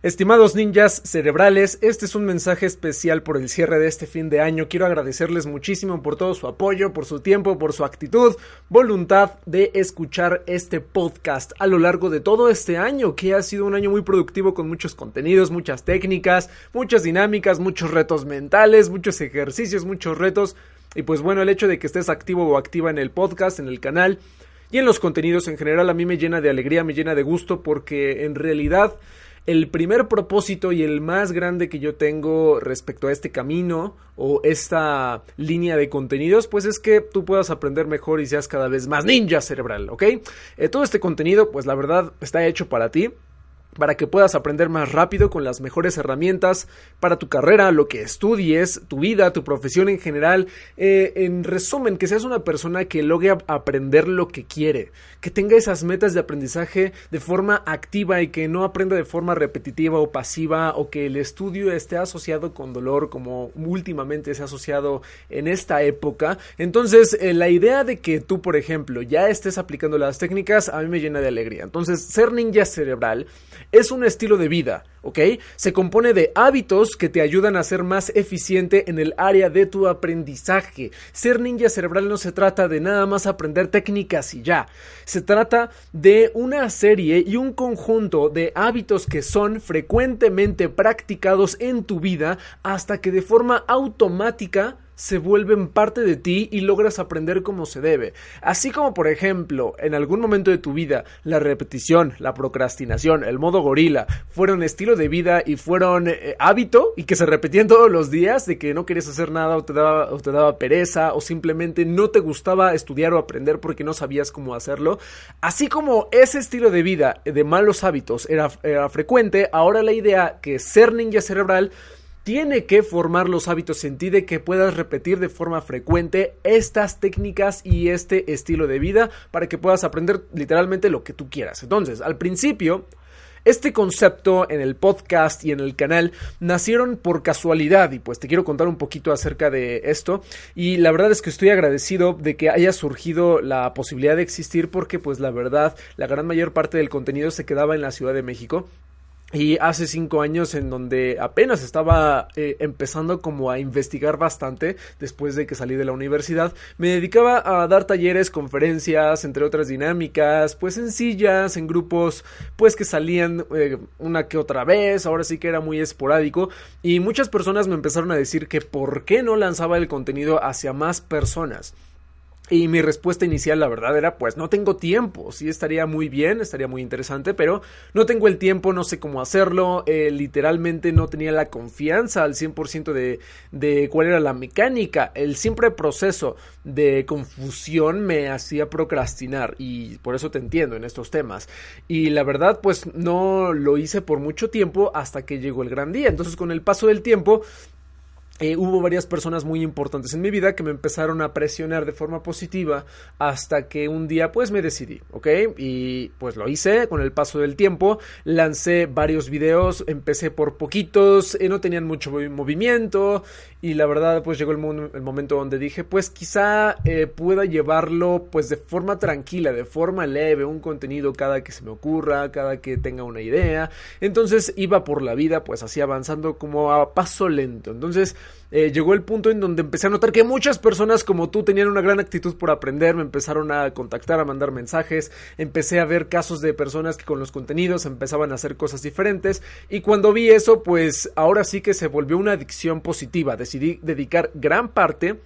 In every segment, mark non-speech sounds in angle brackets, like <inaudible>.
Estimados ninjas cerebrales, este es un mensaje especial por el cierre de este fin de año. Quiero agradecerles muchísimo por todo su apoyo, por su tiempo, por su actitud, voluntad de escuchar este podcast a lo largo de todo este año, que ha sido un año muy productivo con muchos contenidos, muchas técnicas, muchas dinámicas, muchos retos mentales, muchos ejercicios, muchos retos. Y pues bueno, el hecho de que estés activo o activa en el podcast, en el canal y en los contenidos en general a mí me llena de alegría, me llena de gusto porque en realidad el primer propósito y el más grande que yo tengo respecto a este camino o esta línea de contenidos, pues es que tú puedas aprender mejor y seas cada vez más ninja cerebral, ¿ok? Eh, todo este contenido, pues la verdad está hecho para ti para que puedas aprender más rápido con las mejores herramientas para tu carrera, lo que estudies, tu vida, tu profesión en general. Eh, en resumen, que seas una persona que logre aprender lo que quiere, que tenga esas metas de aprendizaje de forma activa y que no aprenda de forma repetitiva o pasiva o que el estudio esté asociado con dolor como últimamente se ha asociado en esta época. Entonces, eh, la idea de que tú, por ejemplo, ya estés aplicando las técnicas a mí me llena de alegría. Entonces, ser ninja cerebral es un estilo de vida, ¿ok? Se compone de hábitos que te ayudan a ser más eficiente en el área de tu aprendizaje. Ser ninja cerebral no se trata de nada más aprender técnicas y ya. Se trata de una serie y un conjunto de hábitos que son frecuentemente practicados en tu vida hasta que de forma automática se vuelven parte de ti y logras aprender como se debe. Así como, por ejemplo, en algún momento de tu vida, la repetición, la procrastinación, el modo gorila fueron estilo de vida y fueron eh, hábito y que se repetían todos los días de que no querías hacer nada o te daba, o te daba pereza o simplemente no te gustaba estudiar o aprender porque no sabías cómo hacerlo. Así como ese estilo de vida de malos hábitos era, era frecuente, ahora la idea que ser ninja cerebral tiene que formar los hábitos en ti de que puedas repetir de forma frecuente estas técnicas y este estilo de vida para que puedas aprender literalmente lo que tú quieras. Entonces, al principio, este concepto en el podcast y en el canal nacieron por casualidad y pues te quiero contar un poquito acerca de esto y la verdad es que estoy agradecido de que haya surgido la posibilidad de existir porque pues la verdad la gran mayor parte del contenido se quedaba en la Ciudad de México y hace cinco años en donde apenas estaba eh, empezando como a investigar bastante después de que salí de la universidad, me dedicaba a dar talleres, conferencias, entre otras dinámicas, pues sencillas, en grupos pues que salían eh, una que otra vez, ahora sí que era muy esporádico y muchas personas me empezaron a decir que por qué no lanzaba el contenido hacia más personas. Y mi respuesta inicial, la verdad, era pues no tengo tiempo, sí estaría muy bien, estaría muy interesante, pero no tengo el tiempo, no sé cómo hacerlo, eh, literalmente no tenía la confianza al 100% de, de cuál era la mecánica, el simple proceso de confusión me hacía procrastinar y por eso te entiendo en estos temas. Y la verdad pues no lo hice por mucho tiempo hasta que llegó el gran día, entonces con el paso del tiempo eh, hubo varias personas muy importantes en mi vida que me empezaron a presionar de forma positiva hasta que un día pues me decidí, ¿ok? Y pues lo hice con el paso del tiempo, lancé varios videos, empecé por poquitos, eh, no tenían mucho movimiento y la verdad pues llegó el, momento donde dije pues quizá eh, pueda llevarlo pues de forma tranquila, de forma leve, un contenido cada que se me ocurra, cada que tenga una idea, entonces iba por la vida pues así avanzando como a paso lento, entonces eh, llegó el punto en donde empecé a notar que muchas personas como tú tenían una gran actitud por aprender, me empezaron a contactar, a mandar mensajes, empecé a ver casos de personas que con los contenidos empezaban a hacer cosas diferentes y cuando vi eso pues ahora sí que se volvió una adicción positiva, decidí dedicar gran parte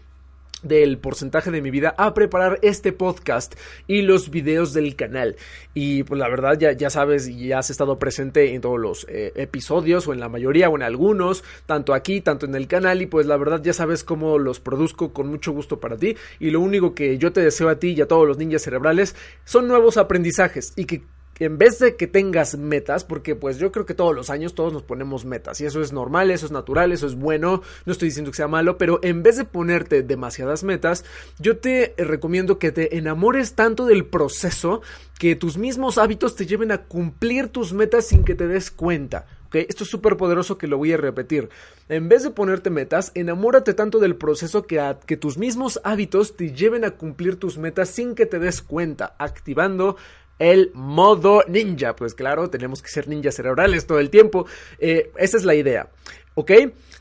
del porcentaje de mi vida a preparar este podcast y los videos del canal. Y pues la verdad ya, ya sabes, ya has estado presente en todos los eh, episodios o en la mayoría o en algunos, tanto aquí, tanto en el canal y pues la verdad ya sabes cómo los produzco con mucho gusto para ti y lo único que yo te deseo a ti y a todos los ninjas cerebrales son nuevos aprendizajes y que en vez de que tengas metas, porque pues yo creo que todos los años todos nos ponemos metas y eso es normal, eso es natural, eso es bueno, no estoy diciendo que sea malo, pero en vez de ponerte demasiadas metas, yo te recomiendo que te enamores tanto del proceso que tus mismos hábitos te lleven a cumplir tus metas sin que te des cuenta. Esto es súper poderoso que lo voy a repetir. En vez de ponerte metas, enamórate tanto del proceso que, que tus mismos hábitos te lleven a cumplir tus metas sin que te des cuenta, activando el modo ninja. Pues claro, tenemos que ser ninjas cerebrales todo el tiempo. Eh, esa es la idea. ¿Ok?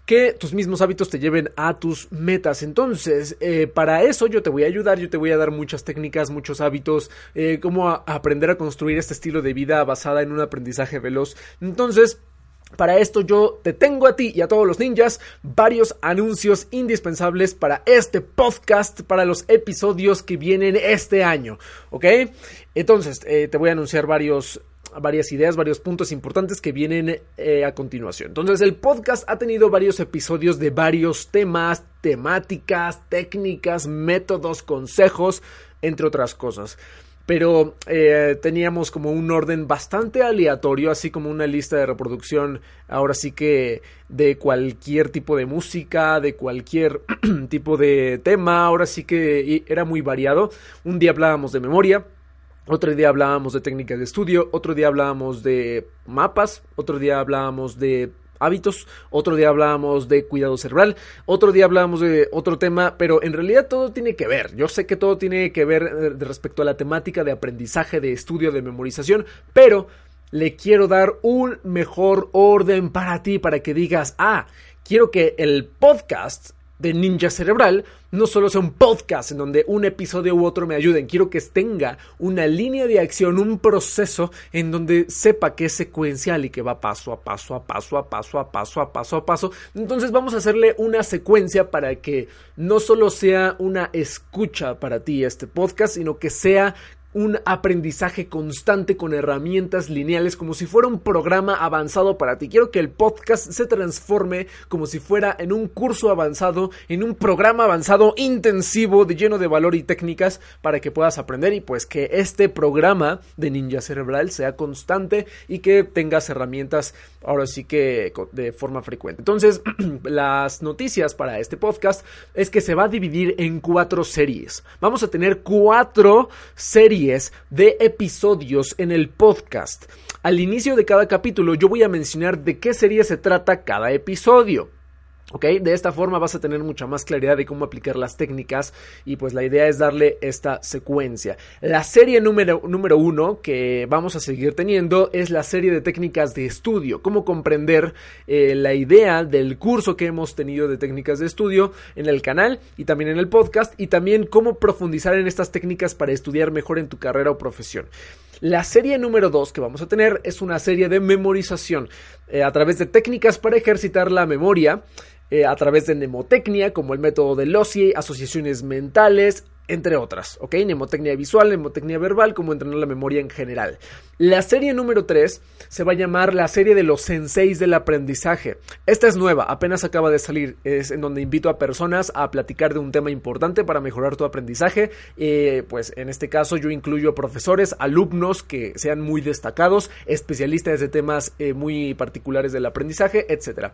Que tus mismos hábitos te lleven a tus metas. Entonces, eh, para eso yo te voy a ayudar, yo te voy a dar muchas técnicas, muchos hábitos, eh, cómo aprender a construir este estilo de vida basada en un aprendizaje veloz. Entonces, para esto yo te tengo a ti y a todos los ninjas varios anuncios indispensables para este podcast, para los episodios que vienen este año, ¿ok? Entonces, eh, te voy a anunciar varios varias ideas, varios puntos importantes que vienen eh, a continuación. Entonces, el podcast ha tenido varios episodios de varios temas, temáticas, técnicas, métodos, consejos, entre otras cosas pero eh, teníamos como un orden bastante aleatorio, así como una lista de reproducción, ahora sí que de cualquier tipo de música, de cualquier <clears throat> tipo de tema, ahora sí que era muy variado. Un día hablábamos de memoria, otro día hablábamos de técnicas de estudio, otro día hablábamos de mapas, otro día hablábamos de hábitos, otro día hablábamos de cuidado cerebral, otro día hablábamos de otro tema, pero en realidad todo tiene que ver. Yo sé que todo tiene que ver eh, respecto a la temática de aprendizaje, de estudio, de memorización, pero le quiero dar un mejor orden para ti, para que digas, ah, quiero que el podcast de Ninja Cerebral no solo sea un podcast en donde un episodio u otro me ayuden, quiero que tenga una línea de acción, un proceso en donde sepa que es secuencial y que va paso a paso, a paso, a paso, a paso, a paso, a paso. Entonces vamos a hacerle una secuencia para que no solo sea una escucha para ti este podcast, sino que sea un aprendizaje constante con herramientas lineales como si fuera un programa avanzado para ti. Quiero que el podcast se transforme como si fuera en un curso avanzado, en un programa avanzado intensivo de lleno de valor y técnicas para que puedas aprender y pues que este programa de Ninja Cerebral sea constante y que tengas herramientas ahora sí que de forma frecuente. Entonces, <clears throat> las noticias para este podcast es que se va a dividir en cuatro series. Vamos a tener cuatro series de episodios en el podcast. Al inicio de cada capítulo yo voy a mencionar de qué serie se trata cada episodio. ¿Ok? De esta forma vas a tener mucha más claridad de cómo aplicar las técnicas y pues la idea es darle esta secuencia. La serie número, número uno que vamos a seguir teniendo es la serie de técnicas de estudio, cómo comprender eh, la idea del curso que hemos tenido de técnicas de estudio en el canal y también en el podcast y también cómo profundizar en estas técnicas para estudiar mejor en tu carrera o profesión. La serie número 2 que vamos a tener es una serie de memorización eh, a través de técnicas para ejercitar la memoria eh, a través de mnemotecnia, como el método de Lossy, asociaciones mentales, entre otras, ¿ok? Mnemotecnia visual, mnemotecnia verbal, como entrenar la memoria en general. La serie número 3 se va a llamar la serie de los senseis del aprendizaje. Esta es nueva, apenas acaba de salir, es en donde invito a personas a platicar de un tema importante para mejorar tu aprendizaje. Eh, pues en este caso yo incluyo profesores, alumnos que sean muy destacados, especialistas de temas eh, muy particulares del aprendizaje, etc.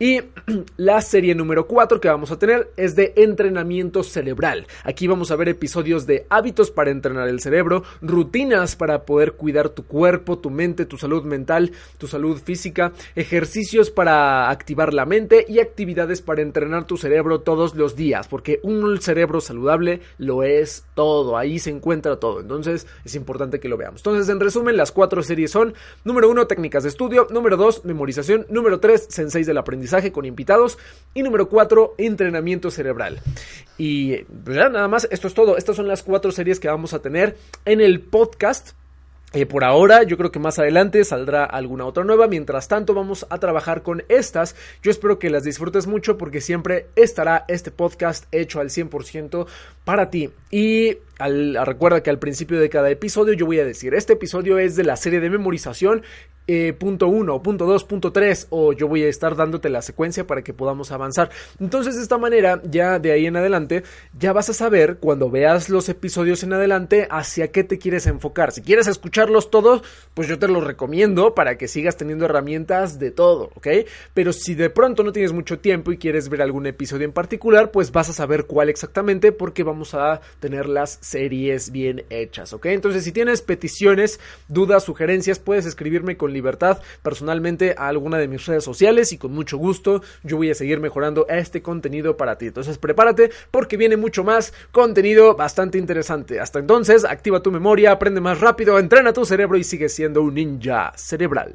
Y <clears throat> la serie número 4 que vamos a tener es de entrenamiento cerebral. Aquí vamos a ver episodios de hábitos para entrenar el cerebro, rutinas para poder cuidar tu cuerpo, tu mente, tu salud mental, tu salud física, ejercicios para activar la mente y actividades para entrenar tu cerebro todos los días, porque un cerebro saludable lo es todo, ahí se encuentra todo, entonces es importante que lo veamos. Entonces, en resumen, las cuatro series son, número uno, técnicas de estudio, número dos, memorización, número tres, sensei del aprendizaje con invitados y número cuatro, entrenamiento cerebral. Y nada más, esto es todo. Estas son las cuatro series que vamos a tener en el podcast. Eh, por ahora, yo creo que más adelante saldrá alguna otra nueva. Mientras tanto, vamos a trabajar con estas. Yo espero que las disfrutes mucho porque siempre estará este podcast hecho al 100% para ti. Y recuerda que al principio de cada episodio yo voy a decir, este episodio es de la serie de memorización eh, punto 1, punto 2, punto 3 o yo voy a estar dándote la secuencia para que podamos avanzar. Entonces de esta manera, ya de ahí en adelante, ya vas a saber cuando veas los episodios en adelante hacia qué te quieres enfocar. Si quieres escucharlos todos, pues yo te los recomiendo para que sigas teniendo herramientas de todo, ¿ok? Pero si de pronto no tienes mucho tiempo y quieres ver algún episodio en particular, pues vas a saber cuál exactamente porque vamos a tener las series bien hechas, ¿ok? Entonces si tienes peticiones, dudas, sugerencias, puedes escribirme con libertad personalmente a alguna de mis redes sociales y con mucho gusto yo voy a seguir mejorando este contenido para ti. Entonces prepárate porque viene mucho más contenido bastante interesante. Hasta entonces, activa tu memoria, aprende más rápido, entrena tu cerebro y sigue siendo un ninja cerebral.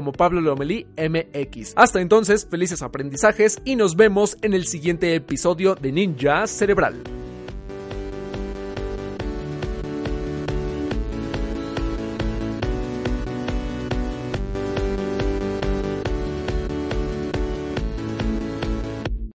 Pablo MX. Hasta entonces, felices aprendizajes y nos vemos en el siguiente episodio de Ninja Cerebral.